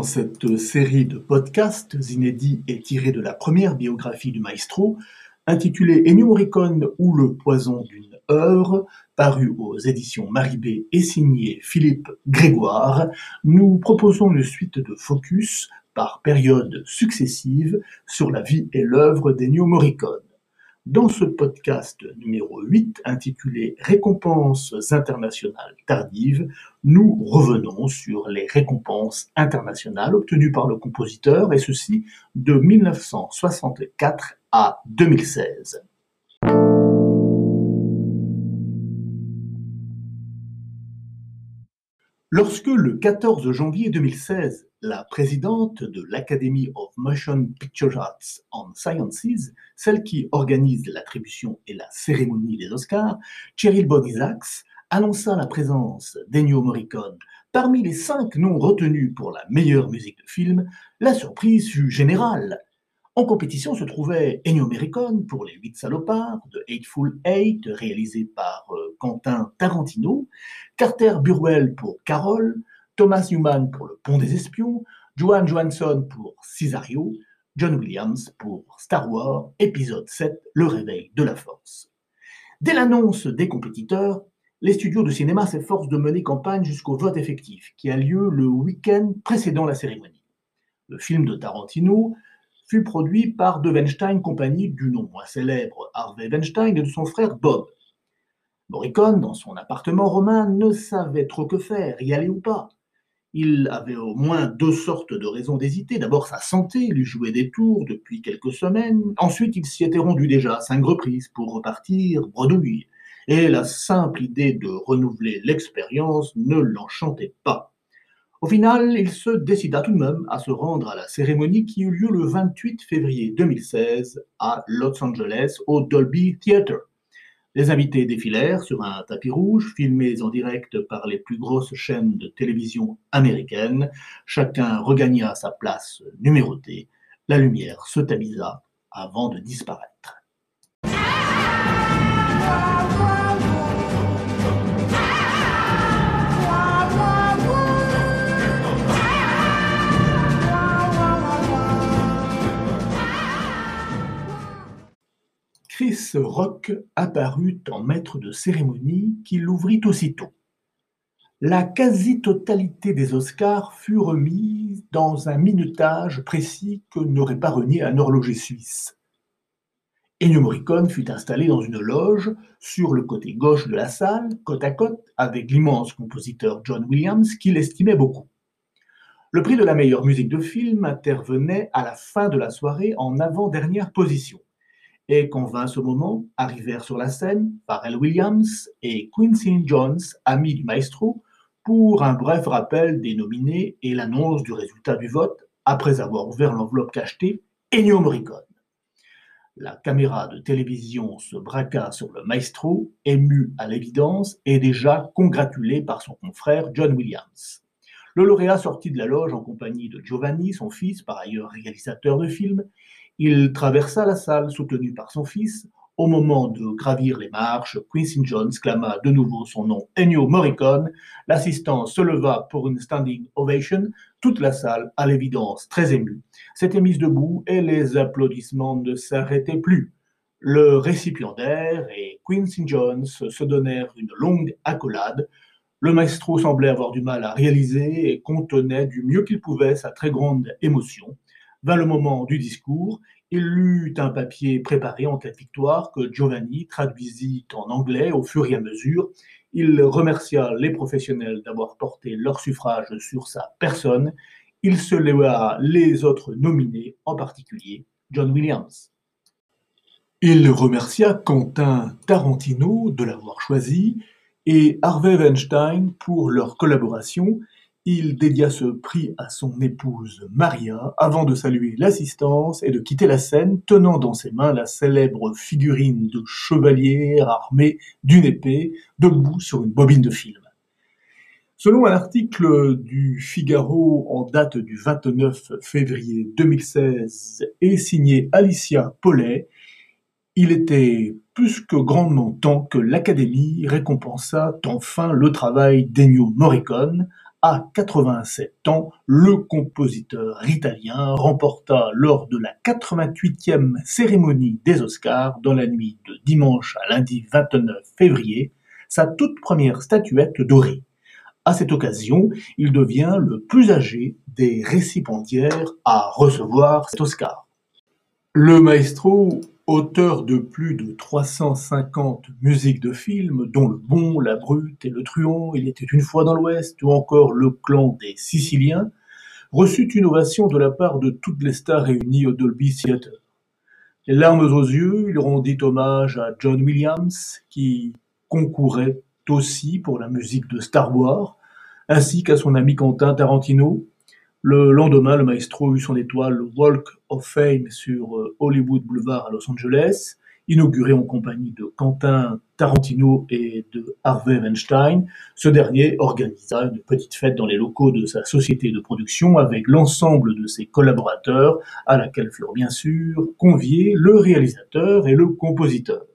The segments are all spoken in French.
Dans cette série de podcasts inédits et tirés de la première biographie du maestro, intitulée Ennio Morricone ou le poison d'une heure, paru aux éditions Maribé et signé Philippe Grégoire, nous proposons une suite de focus par périodes successives sur la vie et l'œuvre d'Ennio Morricone. Dans ce podcast numéro 8 intitulé Récompenses internationales tardives, nous revenons sur les récompenses internationales obtenues par le compositeur et ceci de 1964 à 2016. Lorsque le 14 janvier 2016, la présidente de l'Academy of Motion Picture Arts and Sciences, celle qui organise l'attribution et la cérémonie des Oscars, Cheryl Bonisax, annonça la présence d'Ennio Morricone parmi les cinq noms retenus pour la meilleure musique de film, la surprise fut générale. En compétition se trouvait Ennio Morricone pour Les Huit Salopards de Eightful Eight, réalisé par euh, Quentin Tarantino, Carter Burwell pour Carol, Thomas Newman pour Le Pont des Espions, Joan Johansson pour Cesario, John Williams pour Star Wars, épisode 7, Le réveil de la force. Dès l'annonce des compétiteurs, les studios de cinéma s'efforcent de mener campagne jusqu'au vote effectif, qui a lieu le week-end précédant la cérémonie. Le film de Tarantino fut produit par De Weinstein Company du nom moins célèbre Harvey Weinstein et de son frère Bob. Morricone, dans son appartement romain, ne savait trop que faire, y aller ou pas. Il avait au moins deux sortes de raisons d'hésiter. D'abord, sa santé lui jouait des tours depuis quelques semaines. Ensuite, il s'y était rendu déjà à cinq reprises pour repartir bredouille. Et la simple idée de renouveler l'expérience ne l'enchantait pas. Au final, il se décida tout de même à se rendre à la cérémonie qui eut lieu le 28 février 2016 à Los Angeles au Dolby Theatre. Les invités défilèrent sur un tapis rouge, filmés en direct par les plus grosses chaînes de télévision américaines. Chacun regagna sa place numérotée. La lumière se tamisa avant de disparaître. Chris Rock apparut en maître de cérémonie qui l'ouvrit aussitôt. La quasi-totalité des Oscars fut remise dans un minutage précis que n'aurait pas renié un horloger suisse. Ennio Morricone fut installé dans une loge sur le côté gauche de la salle, côte à côte, avec l'immense compositeur John Williams, qu'il estimait beaucoup. Le prix de la meilleure musique de film intervenait à la fin de la soirée en avant-dernière position et vint ce moment, arrivèrent sur la scène Pharrell Williams et Quincy Jones, amis du maestro, pour un bref rappel des nominés et l'annonce du résultat du vote après avoir ouvert l'enveloppe cachetée Ennio Morricone. La caméra de télévision se braqua sur le maestro, ému à l'évidence et déjà congratulé par son confrère John Williams. Le lauréat sortit de la loge en compagnie de Giovanni, son fils, par ailleurs réalisateur de films, il traversa la salle soutenu par son fils. Au moment de gravir les marches, Quincy Jones clama de nouveau son nom Ennio Morricone. L'assistant se leva pour une standing ovation. Toute la salle, à l'évidence très émue, s'était mise debout et les applaudissements ne s'arrêtaient plus. Le récipiendaire et Quincy Jones se donnèrent une longue accolade. Le maestro semblait avoir du mal à réaliser et contenait du mieux qu'il pouvait sa très grande émotion. Vint le moment du discours. Il lut un papier préparé en cas de victoire que Giovanni traduisit en anglais au fur et à mesure. Il remercia les professionnels d'avoir porté leur suffrage sur sa personne. Il se léa les autres nominés, en particulier John Williams. Il remercia Quentin Tarantino de l'avoir choisi et Harvey Weinstein pour leur collaboration il dédia ce prix à son épouse Maria avant de saluer l'assistance et de quitter la scène tenant dans ses mains la célèbre figurine de chevalier armé d'une épée debout sur une bobine de film. Selon un article du Figaro en date du 29 février 2016 et signé Alicia Paulet, il était plus que grandement temps que l'Académie récompensât enfin le travail d'Ennio Morricone À 87 ans, le compositeur italien remporta lors de la 88e cérémonie des Oscars dans la nuit de dimanche à lundi 29 février sa toute première statuette dorée. À cette occasion, il devient le plus âgé des récipiendaires à recevoir cet Oscar. Le maestro Auteur de plus de 350 musiques de films, dont Le Bon, La Brute et Le Truand, Il était une fois dans l'Ouest, ou encore Le Clan des Siciliens, reçut une ovation de la part de toutes les stars réunies au Dolby Theatre. Les larmes aux yeux, il rendit hommage à John Williams, qui concourait aussi pour la musique de Star Wars, ainsi qu'à son ami Quentin Tarantino, le lendemain, le maestro eut son étoile Walk of Fame sur euh, Hollywood Boulevard à Los Angeles, inauguré en compagnie de Quentin Tarantino et de Harvey Weinstein. Ce dernier organisa une petite fête dans les locaux de sa société de production avec l'ensemble de ses collaborateurs, à laquelle furent bien sûr conviés le réalisateur et le compositeur.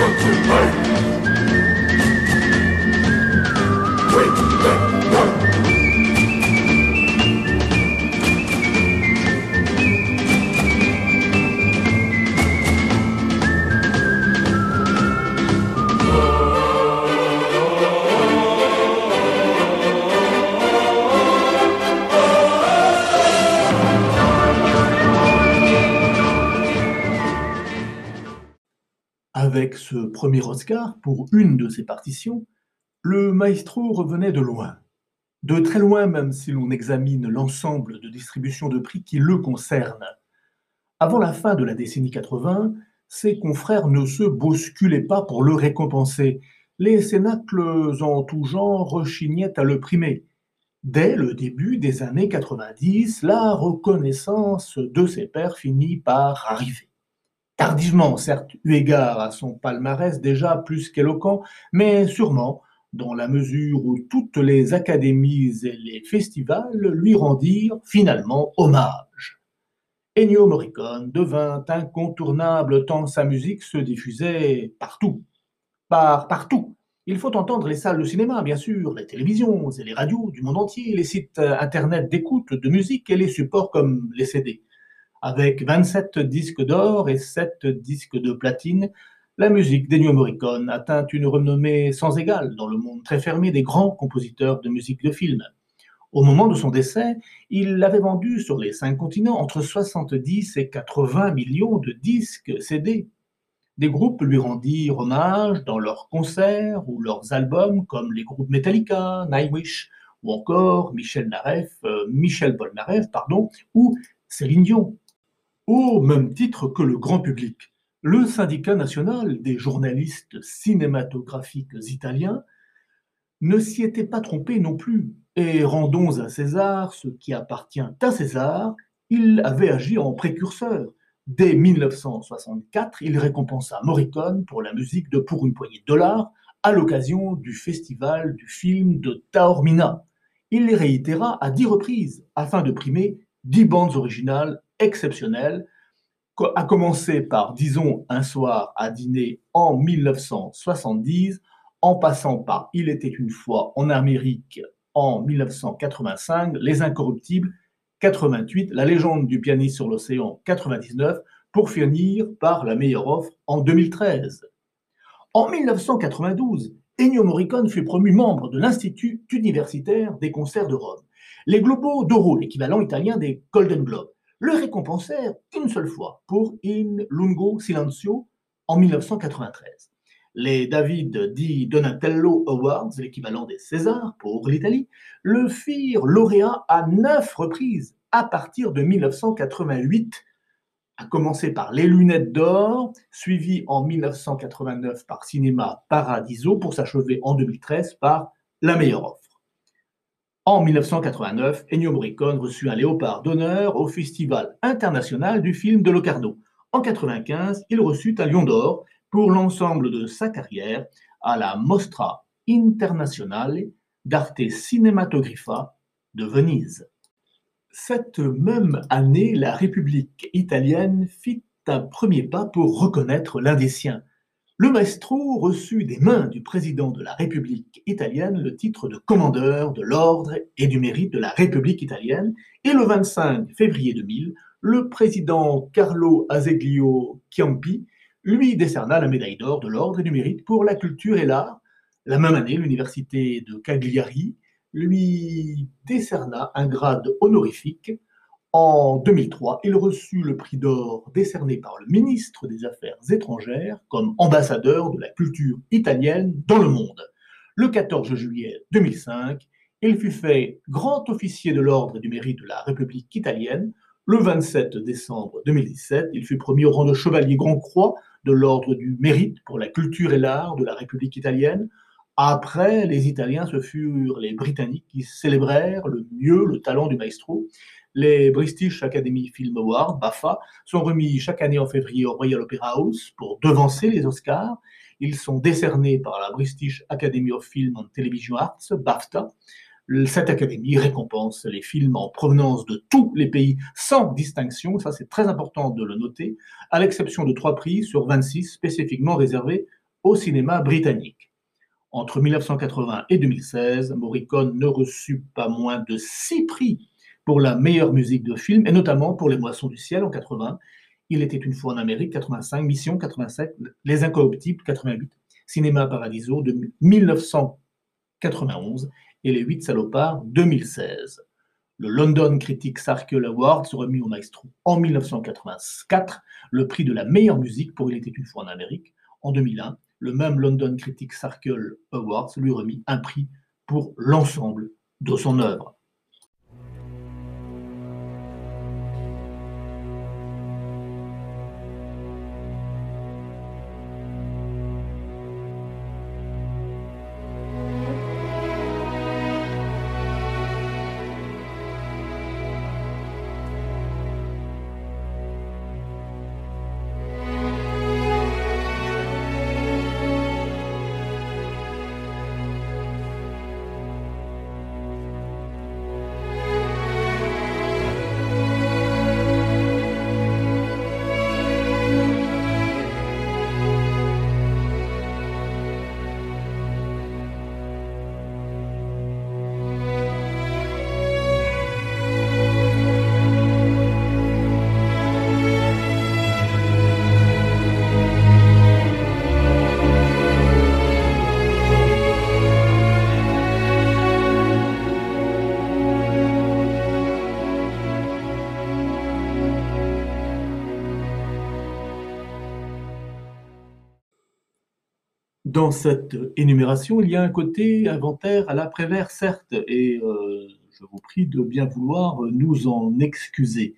Avec premier Oscar pour une de ses partitions, le maestro revenait de loin. De très loin même si l'on examine l'ensemble de distribution de prix qui le concerne. Avant la fin de la décennie 80, ses confrères ne se bousculaient pas pour le récompenser. Les cénacles en tout genre rechignaient à le primer. Dès le début des années 90, la reconnaissance de ses pairs finit par arriver tardivement, certes, eu égard à son palmarès déjà plus qu'éloquent, mais sûrement dans la mesure où toutes les académies et les festivals lui rendirent finalement hommage. Ennio Morricone devint incontournable tant sa musique se diffusait partout. Par partout. Il faut entendre les salles de cinéma, bien sûr, les télévisions et les radios du monde entier, les sites internet d'écoute de musique et les supports comme les CD. Avec 27 disques d'or et 7 disques de platine, la musique d'Ennio Morricone atteint une renommée sans égale dans le monde très fermé des grands compositeurs de musique de film. Au moment de son décès, il avait vendu sur les cinq continents entre 70 et 80 millions de disques CD. Des groupes lui rendirent hommage dans leurs concerts ou leurs albums, comme les groupes Metallica, Nightwish, ou encore Michel Nareff, euh, Michel pardon, ou Céline Dion. Au même titre que le grand public, le syndicat national des journalistes cinématographiques italiens ne s'y était pas trompé non plus, et rendons à César ce qui appartient à César, il avait agi en précurseur. Dès 1964, il récompensa Morricone pour la musique de Pour une poignée de dollars à l'occasion du festival du film de Taormina. Il les réitéra à dix reprises afin de primer dix bandes originales exceptionnelles, à commencer par, disons, un soir à dîner en 1970, en passant par Il était une fois en Amérique en 1985, Les Incorruptibles 88, La légende du pianiste sur l'océan 99, pour finir par La meilleure offre en 2013. En 1992, Ennio Morricone fut promu membre de l'Institut universitaire des concerts de Rome. Les Globos d'Oro, l'équivalent italien des Golden Globes, le récompensèrent une seule fois pour In Lungo Silenzio en 1993. Les David di Donatello Awards, l'équivalent des Césars pour l'Italie, le firent lauréat à neuf reprises à partir de 1988, à commencer par Les Lunettes d'Or, suivi en 1989 par Cinéma Paradiso, pour s'achever en 2013 par La Meilleure Offre. En 1989, Ennio Morricone reçut un léopard d'honneur au Festival international du film de Locarno. En 1995, il reçut un Lion d'Or pour l'ensemble de sa carrière à la Mostra Internazionale d'Arte Cinematographica de Venise. Cette même année, la République italienne fit un premier pas pour reconnaître l'un des siens, le maestro reçut des mains du président de la République italienne le titre de commandeur de l'ordre et du mérite de la République italienne et le 25 février 2000, le président Carlo Azeglio Chiampi lui décerna la médaille d'or de l'ordre et du mérite pour la culture et l'art. La même année, l'université de Cagliari lui décerna un grade honorifique en 2003, il reçut le prix d'or décerné par le ministre des Affaires étrangères comme ambassadeur de la culture italienne dans le monde. Le 14 juillet 2005, il fut fait grand officier de l'ordre du mérite de la République italienne. Le 27 décembre 2017, il fut promis au rang de chevalier Grand Croix de l'ordre du mérite pour la culture et l'art de la République italienne. Après, les Italiens, ce furent les Britanniques qui célébrèrent le mieux le talent du maestro les British Academy Film Awards, BAFA, sont remis chaque année en février au Royal Opera House pour devancer les Oscars. Ils sont décernés par la British Academy of Film and Television Arts, BAFTA. Cette académie récompense les films en provenance de tous les pays sans distinction, ça c'est très important de le noter, à l'exception de trois prix sur 26 spécifiquement réservés au cinéma britannique. Entre 1980 et 2016, Morricone ne reçut pas moins de six prix pour la meilleure musique de film, et notamment pour Les Moissons du Ciel en 80. Il était une fois en Amérique, 85, Mission 87, Les Incooptibles 88, Cinéma Paradiso de 1991 et Les Huit Salopards 2016. Le London Critics Circle Award se remis au maestro en 1984, le prix de la meilleure musique pour Il était une fois en Amérique. En 2001, le même London Critics Circle Awards lui remit un prix pour l'ensemble de son œuvre. Dans cette énumération, il y a un côté inventaire à l'après-vert, certes, et euh, je vous prie de bien vouloir nous en excuser.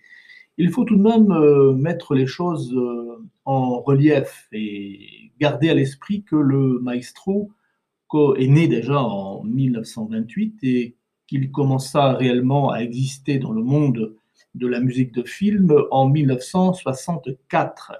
Il faut tout de même euh, mettre les choses euh, en relief et garder à l'esprit que le maestro est né déjà en 1928 et qu'il commença réellement à exister dans le monde de la musique de film en 1964.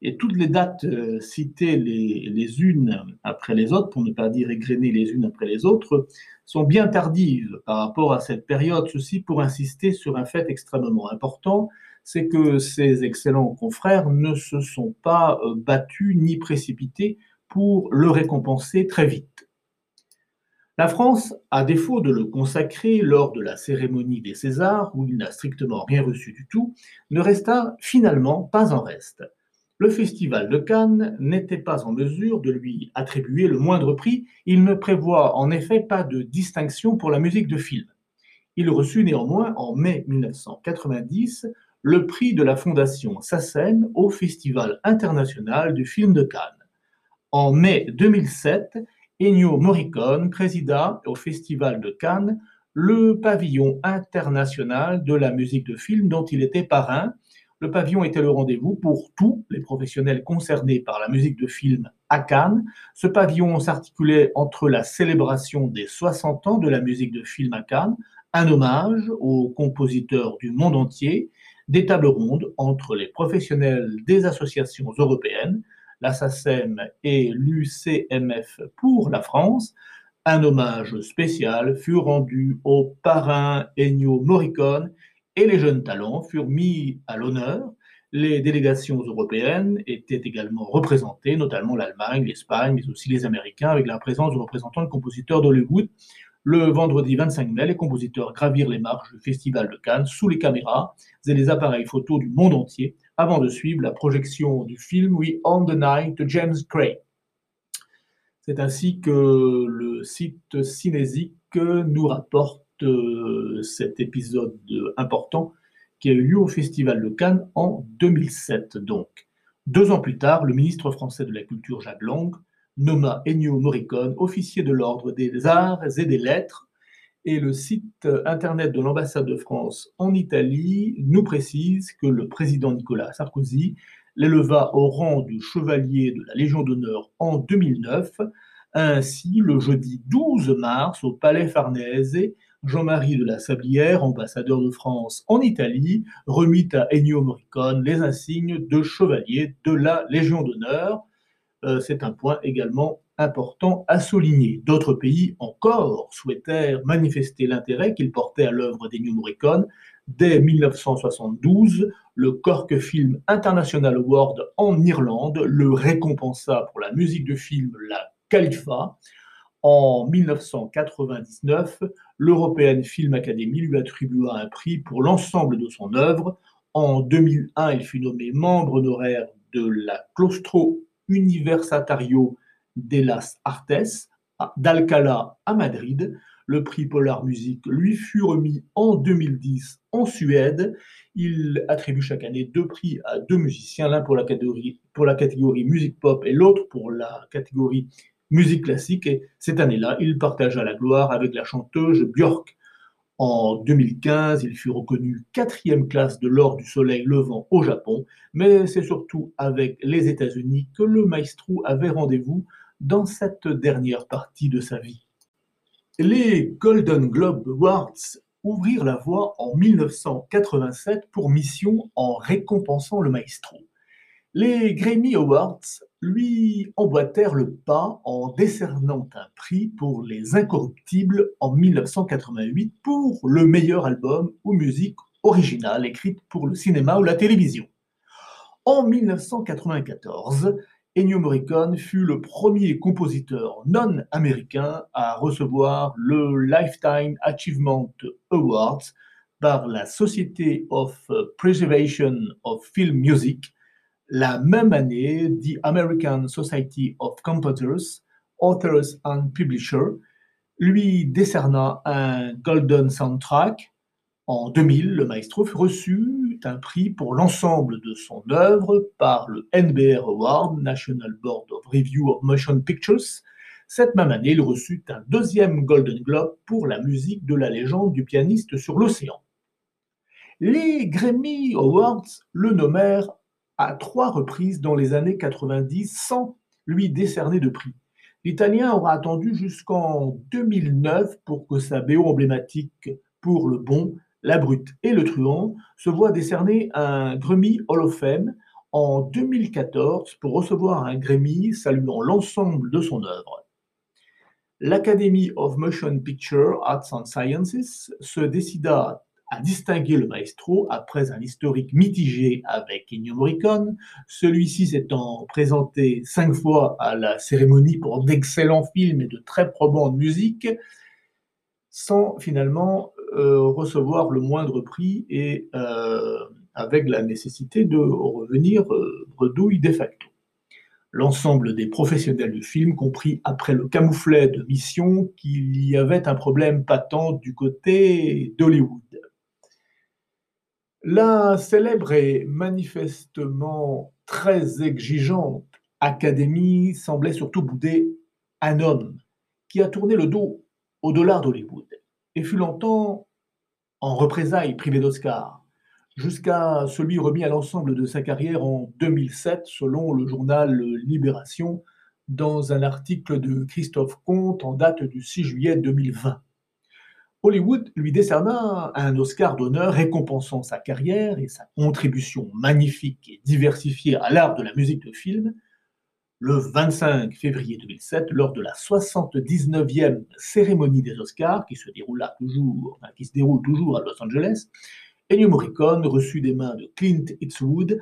Et toutes les dates euh, citées les, unes après les autres, pour ne pas dire égrenées les unes après les autres, sont bien tardives par rapport à cette période. Ceci pour insister sur un fait extrêmement important, c'est que ces excellents confrères ne se sont pas euh, battus ni précipités pour le récompenser très vite. La France, à défaut de le consacrer lors de la cérémonie des Césars, où il n'a strictement rien reçu du tout, ne resta finalement pas en reste le Festival de Cannes n'était pas en mesure de lui attribuer le moindre prix, il ne prévoit en effet pas de distinction pour la musique de film. Il reçut néanmoins en mai 1990 le prix de la Fondation SACEM au Festival international du film de Cannes. En mai 2007, Ennio Morricone présida au Festival de Cannes le pavillon international de la musique de film dont il était parrain. Le pavillon était le rendez-vous pour tous les professionnels concernés par la musique de film à Cannes. Ce pavillon s'articulait entre la célébration des 60 ans de la musique de film à Cannes, un hommage aux compositeurs du monde entier, des tables rondes entre les professionnels des associations européennes, la SACEM et l'UCMF pour la France, un hommage spécial fut rendu au parrain Ennio Morricone et les jeunes talents furent mis à l'honneur. Les délégations européennes étaient également représentées, notamment l'Allemagne, l'Espagne, mais aussi les Américains, avec la présence de représentants de compositeurs d'Hollywood. Le vendredi 25 mai, les compositeurs gravirent les marches du Festival de Cannes sous les caméras et les appareils photos du monde entier avant de suivre la projection du film We Own the Night de James Gray. C'est ainsi que le site Cinésique nous rapporte euh, cet épisode important qui a eu lieu au Festival de Cannes en 2007. Donc, deux ans plus tard, le ministre français de la Culture Jacques Lang nomma Ennio Morricone officier de l'ordre des arts et des lettres. Et le site internet de l'ambassade de France en Italie nous précise que le président Nicolas Sarkozy l'éleva au rang de chevalier de la Légion d'honneur en 2009. Ainsi, le jeudi 12 mars, au Palais Farnèse, Jean-Marie de la Sablière, ambassadeur de France en Italie, remit à Ennio Morricone les insignes de chevalier de la Légion d'honneur. Euh, c'est un point également important à souligner. D'autres pays encore souhaitèrent manifester l'intérêt qu'ils portaient à l'œuvre d'Ennio Morricone. Dès 1972, le Cork Film International Award en Irlande le récompensa pour la musique de film La Khalifa. En 1999, l'European Film Academy lui attribua un prix pour l'ensemble de son œuvre. En 2001, il fut nommé membre honoraire de la Claustro Universitario de las Artes d'Alcalá à Madrid. Le prix Polar Music lui fut remis en 2010 en Suède. Il attribue chaque année deux prix à deux musiciens, l'un pour la catégorie, pour la catégorie musique pop et l'autre pour la catégorie musique classique. Et cette année-là, il partagea la gloire avec la chanteuse Björk. En 2015, il fut reconnu quatrième classe de l'or du soleil levant au Japon, mais c'est surtout avec les États-Unis que le maestro avait rendez-vous dans cette dernière partie de sa vie. Les Golden Globe Awards ouvrirent la voie en 1987 pour mission en récompensant le maestro. Les Grammy Awards lui emboîtèrent le pas en décernant un prix pour Les Incorruptibles en 1988 pour le meilleur album ou musique originale écrite pour le cinéma ou la télévision. En 1994, Ennio Morricone fut le premier compositeur non américain à recevoir le Lifetime Achievement Award par la Society of Preservation of Film Music la même année, The American Society of Composers, Authors and Publishers lui décerna un Golden Soundtrack. En 2000, le maestro fut reçu un prix pour l'ensemble de son œuvre par le NBR Award, National Board of Review of Motion Pictures. Cette même année, il reçut un deuxième Golden Globe pour la musique de la légende du pianiste sur l'océan. Les Grammy Awards le nommèrent à trois reprises dans les années 90 sans lui décerner de prix. L'Italien aura attendu jusqu'en 2009 pour que sa BO emblématique pour le bon, la brute et le truand se voit décerner un Grammy Hall of Fame en 2014 pour recevoir un Grammy saluant l'ensemble de son œuvre. L'Academy of Motion Picture Arts and Sciences se décida a distingué le maestro après un historique mitigé avec Ennio Morricone, celui-ci s'étant présenté cinq fois à la cérémonie pour d'excellents films et de très probantes musiques, sans finalement euh, recevoir le moindre prix et euh, avec la nécessité de revenir euh, bredouille de facto. L'ensemble des professionnels du film compris après le camouflet de mission qu'il y avait un problème patent du côté d'Hollywood. La célèbre et manifestement très exigeante Academy semblait surtout bouder un homme qui a tourné le dos au dollar d'Hollywood et fut longtemps en représailles privé d'Oscar, jusqu'à celui remis à l'ensemble de sa carrière en 2007 selon le journal Libération dans un article de Christophe Comte en date du 6 juillet 2020. Hollywood lui décerna un Oscar d'honneur récompensant sa carrière et sa contribution magnifique et diversifiée à l'art de la musique de film le 25 février 2007 lors de la 79e cérémonie des Oscars qui se déroule toujours, qui se déroule toujours à Los Angeles. Ennio Morricone reçut des mains de Clint Eastwood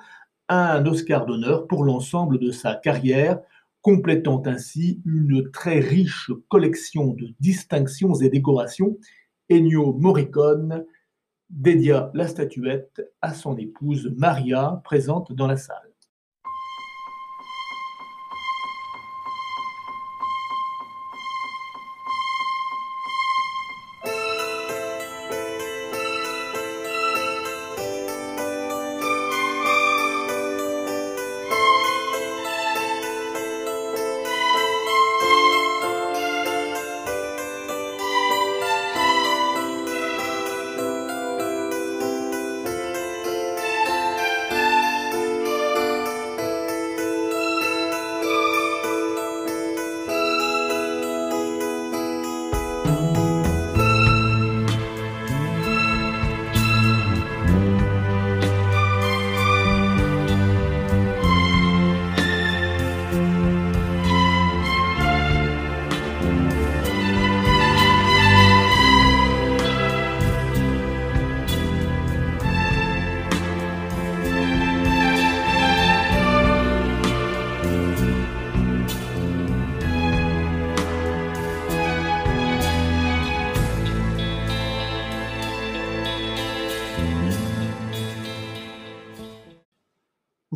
un Oscar d'honneur pour l'ensemble de sa carrière complétant ainsi une très riche collection de distinctions et décorations, Ennio Morricone dédia la statuette à son épouse Maria, présente dans la salle.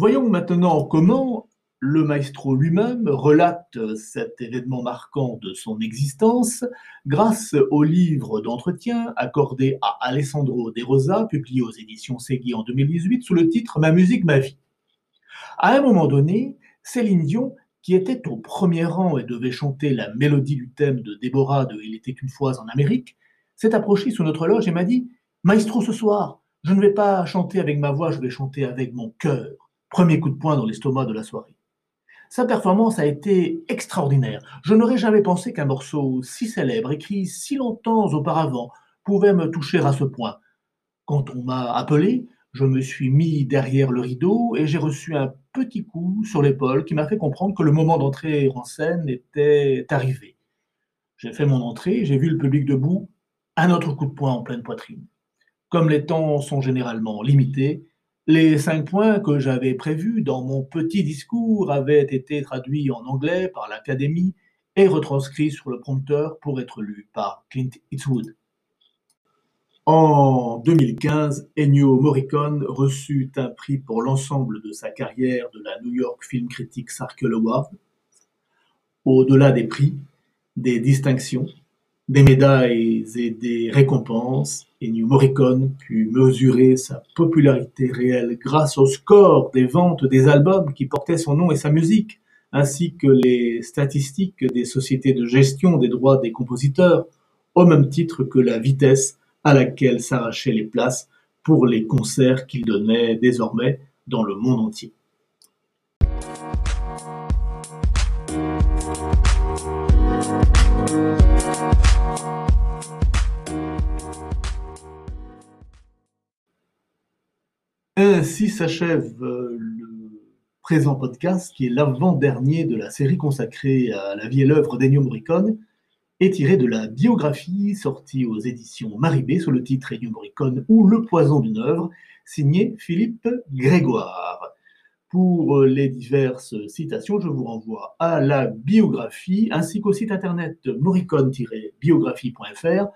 Voyons maintenant comment le maestro lui-même relate cet événement marquant de son existence grâce au livre d'entretien accordé à Alessandro De Rosa, publié aux éditions Segui en 2018 sous le titre Ma musique, ma vie. À un moment donné, Céline Dion, qui était au premier rang et devait chanter la mélodie du thème de Déborah de Il était une fois en Amérique, s'est approchée sous notre loge et m'a dit Maestro, ce soir, je ne vais pas chanter avec ma voix, je vais chanter avec mon cœur. Premier coup de poing dans l'estomac de la soirée. Sa performance a été extraordinaire. Je n'aurais jamais pensé qu'un morceau si célèbre, écrit si longtemps auparavant, pouvait me toucher à ce point. Quand on m'a appelé, je me suis mis derrière le rideau et j'ai reçu un petit coup sur l'épaule qui m'a fait comprendre que le moment d'entrer en scène était arrivé. J'ai fait mon entrée, j'ai vu le public debout, un autre coup de poing en pleine poitrine. Comme les temps sont généralement limités, les cinq points que j'avais prévus dans mon petit discours avaient été traduits en anglais par l'Académie et retranscrits sur le prompteur pour être lus par Clint Eastwood. En 2015, Ennio Morricone reçut un prix pour l'ensemble de sa carrière de la New York Film Critics Circle Award. Au-delà des prix, des distinctions, des médailles et des récompenses, Ennio Morricone put mesurer sa popularité réelle grâce au score des ventes des albums qui portaient son nom et sa musique, ainsi que les statistiques des sociétés de gestion des droits des compositeurs, au même titre que la vitesse à laquelle s'arrachaient les places pour les concerts qu'il donnait désormais dans le monde entier. Ainsi s'achève euh, le présent podcast, qui est l'avant-dernier de la série consacrée à la vie et l'œuvre d'Ennio Morricone, et tiré de la biographie sortie aux éditions Maribé sous le titre Ennio Morricone ou Le poison d'une œuvre, signé Philippe Grégoire. Pour euh, les diverses citations, je vous renvoie à la biographie ainsi qu'au site internet morricone-biographie.fr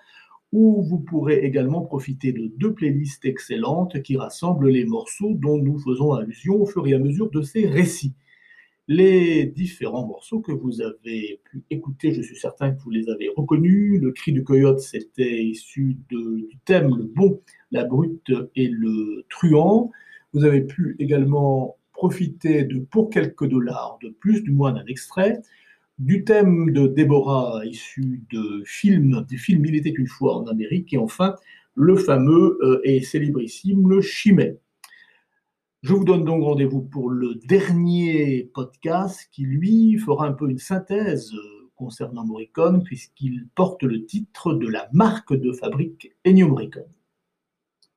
où vous pourrez également profiter de deux playlists excellentes qui rassemblent les morceaux dont nous faisons allusion au fur et à mesure de ces récits. Les différents morceaux que vous avez pu écouter, je suis certain que vous les avez reconnus. Le cri du coyote, c'était issu du thème Le bon, la brute et le truand. Vous avez pu également profiter de Pour quelques dollars de plus, du moins d'un extrait, du thème de Déborah issu de films, des films Il était une fois en Amérique, et enfin le fameux euh, et célébrissime Le Chimay. Je vous donne donc rendez-vous pour le dernier podcast qui, lui, fera un peu une synthèse euh, concernant Morricone, puisqu'il porte le titre de la marque de fabrique Ennio Morricone.